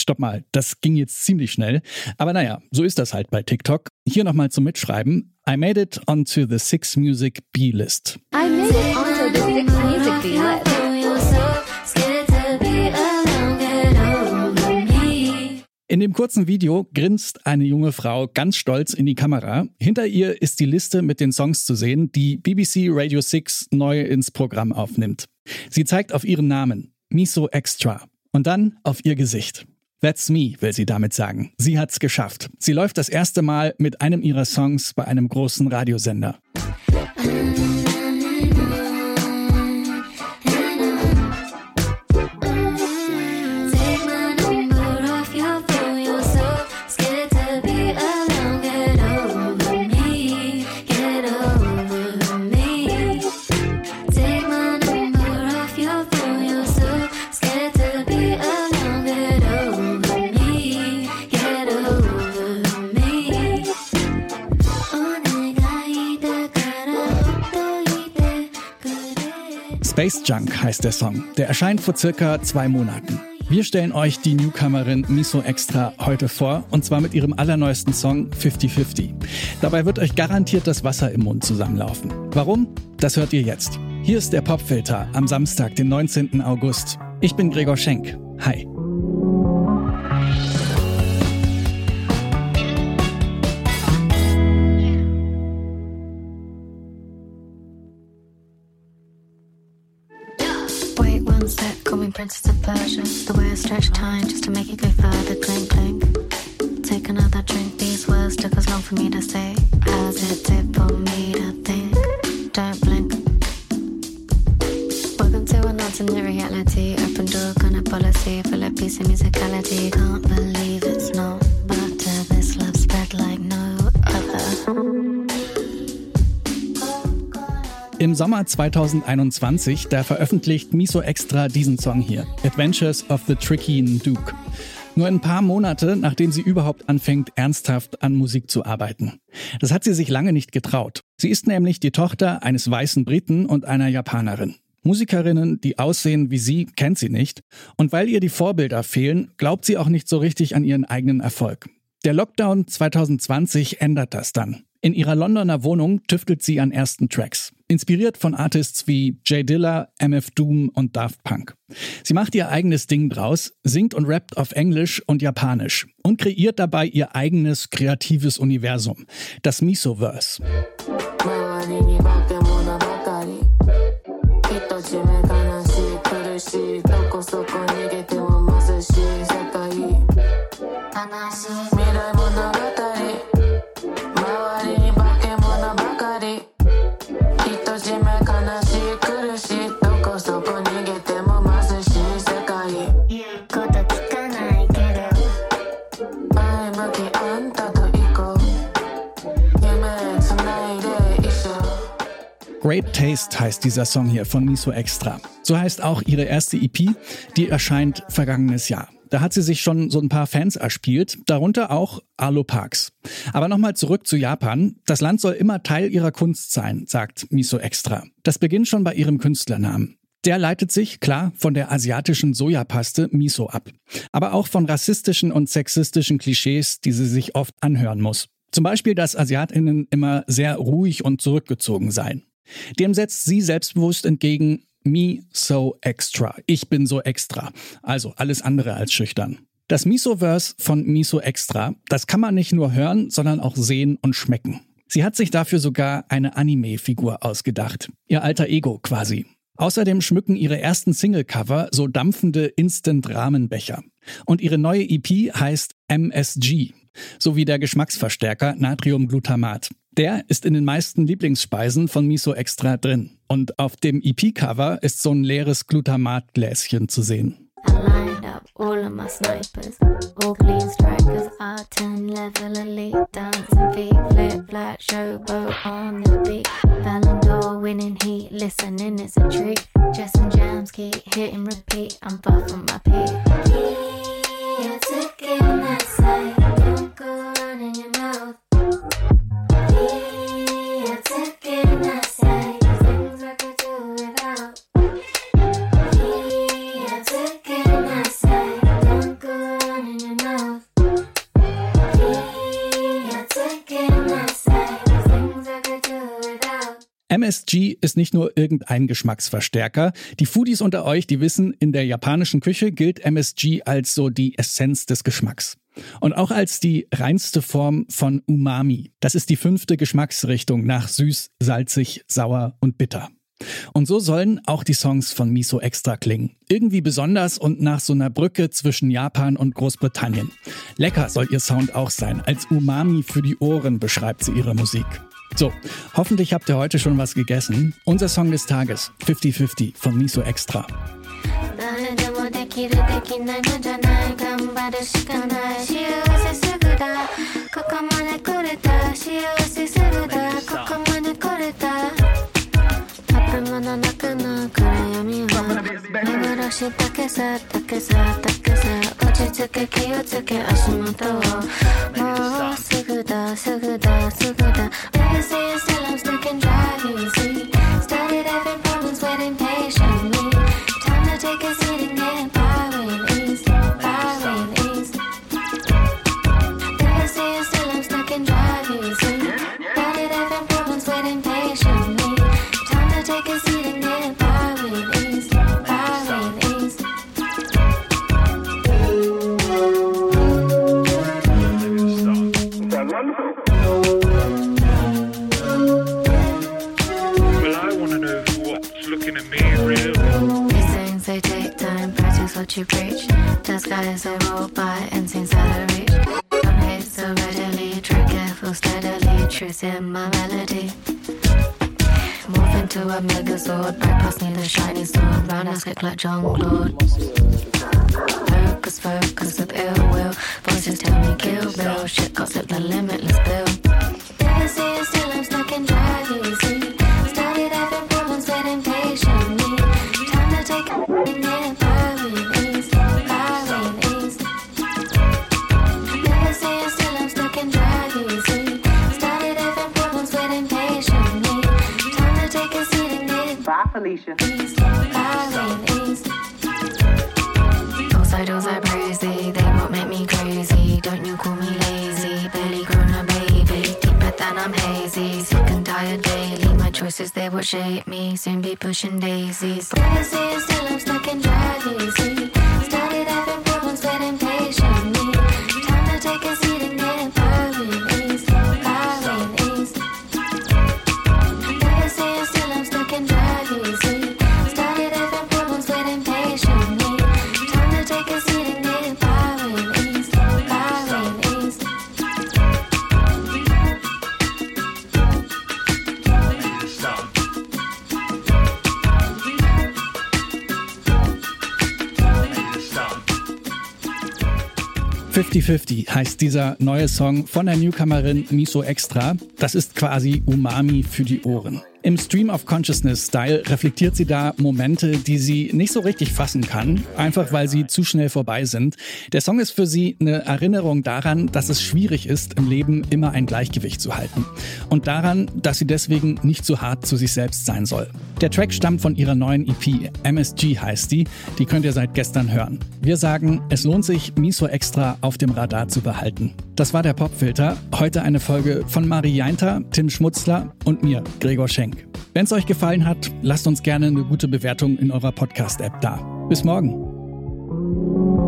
stopp mal, das ging jetzt ziemlich schnell. Aber naja, so ist das halt bei TikTok. Hier nochmal zum Mitschreiben. I made it onto the Six Music B-List. I made it onto the Six Music B-List. In dem kurzen Video grinst eine junge Frau ganz stolz in die Kamera. Hinter ihr ist die Liste mit den Songs zu sehen, die BBC Radio 6 neu ins Programm aufnimmt. Sie zeigt auf ihren Namen, Miso Extra, und dann auf ihr Gesicht. That's me, will sie damit sagen. Sie hat's geschafft. Sie läuft das erste Mal mit einem ihrer Songs bei einem großen Radiosender. Space Junk heißt der Song. Der erscheint vor circa zwei Monaten. Wir stellen euch die Newcomerin Miso Extra heute vor und zwar mit ihrem allerneuesten Song 50-50. Dabei wird euch garantiert das Wasser im Mund zusammenlaufen. Warum? Das hört ihr jetzt. Hier ist der Popfilter am Samstag, den 19. August. Ich bin Gregor Schenk. Hi. Step, call me Princess of Persia. The way I stretch time just to make it go further, clink clink. Take another drink, these words took as long for me to say. As it tip on me to think, don't blink. Welcome to an alternate reality, open door kind of policy, full of peace and musicality. Can't believe it's not Sommer 2021, da veröffentlicht Miso Extra diesen Song hier, Adventures of the Tricky Duke. Nur ein paar Monate, nachdem sie überhaupt anfängt, ernsthaft an Musik zu arbeiten. Das hat sie sich lange nicht getraut. Sie ist nämlich die Tochter eines weißen Briten und einer Japanerin. Musikerinnen, die aussehen wie sie, kennt sie nicht. Und weil ihr die Vorbilder fehlen, glaubt sie auch nicht so richtig an ihren eigenen Erfolg. Der Lockdown 2020 ändert das dann. In ihrer Londoner Wohnung tüftelt sie an ersten Tracks. Inspiriert von Artists wie Jay Dilla, MF Doom und Daft Punk. Sie macht ihr eigenes Ding draus, singt und rappt auf Englisch und Japanisch und kreiert dabei ihr eigenes kreatives Universum, das Misoverse. Great Taste heißt dieser Song hier von Miso Extra. So heißt auch ihre erste EP, die erscheint vergangenes Jahr. Da hat sie sich schon so ein paar Fans erspielt, darunter auch Arlo Parks. Aber nochmal zurück zu Japan. Das Land soll immer Teil ihrer Kunst sein, sagt Miso Extra. Das beginnt schon bei ihrem Künstlernamen. Der leitet sich, klar, von der asiatischen Sojapaste Miso ab. Aber auch von rassistischen und sexistischen Klischees, die sie sich oft anhören muss. Zum Beispiel, dass AsiatInnen immer sehr ruhig und zurückgezogen seien. Dem setzt sie selbstbewusst entgegen, me so extra. Ich bin so extra. Also alles andere als schüchtern. Das Misoverse von Miso Extra, das kann man nicht nur hören, sondern auch sehen und schmecken. Sie hat sich dafür sogar eine Anime-Figur ausgedacht. Ihr alter Ego quasi. Außerdem schmücken ihre ersten Singlecover so dampfende Instant-Rahmenbecher. Und ihre neue EP heißt MSG, sowie der Geschmacksverstärker Natriumglutamat. Der ist in den meisten Lieblingsspeisen von Miso Extra drin. Und auf dem EP-Cover ist so ein leeres Glutamatgläschen zu sehen. all of my snipers. All clean strikers, R10 level elite. Dancing feet, flip flat, showboat on the beat. Ballon d'Or winning heat, listening it's a treat. Just some jams, keep hitting repeat. MSG ist nicht nur irgendein Geschmacksverstärker. Die Foodies unter euch, die wissen, in der japanischen Küche gilt MSG als so die Essenz des Geschmacks. Und auch als die reinste Form von Umami. Das ist die fünfte Geschmacksrichtung nach süß, salzig, sauer und bitter. Und so sollen auch die Songs von Miso Extra klingen. Irgendwie besonders und nach so einer Brücke zwischen Japan und Großbritannien. Lecker soll ihr Sound auch sein. Als Umami für die Ohren beschreibt sie ihre Musik. So, hoffentlich habt ihr heute schon was gegessen. Unser Song des Tages, 50-50 von Miso Extra. They roll by and sing of reach. Don't hate so readily, tread careful steadily, in my melody. Morph into a megazord, past me the shiny sword, round ass kick like John Claude. Focus, focus with ill will. Voices tell me kill bill. Shit gossip the limitless bill. Legacy is still I'm stuck in drive Those are crazy, they won't make me crazy. Don't you call me lazy, barely grown a baby. Deeper than I'm hazy, sick and tired daily. My choices they will shape me, soon be pushing daisies. Is still I'm stuck in drive easy. 50-50 heißt dieser neue Song von der Newcomerin Miso Extra. Das ist quasi Umami für die Ohren. Im Stream of Consciousness Style reflektiert sie da Momente, die sie nicht so richtig fassen kann, einfach weil sie zu schnell vorbei sind. Der Song ist für sie eine Erinnerung daran, dass es schwierig ist, im Leben immer ein Gleichgewicht zu halten. Und daran, dass sie deswegen nicht so hart zu sich selbst sein soll. Der Track stammt von ihrer neuen EP, MSG heißt die. Die könnt ihr seit gestern hören. Wir sagen, es lohnt sich, Miso Extra auf dem Radar zu behalten. Das war der Popfilter. Heute eine Folge von Marie Jainter, Tim Schmutzler und mir, Gregor Schenk. Wenn es euch gefallen hat, lasst uns gerne eine gute Bewertung in eurer Podcast-App da. Bis morgen.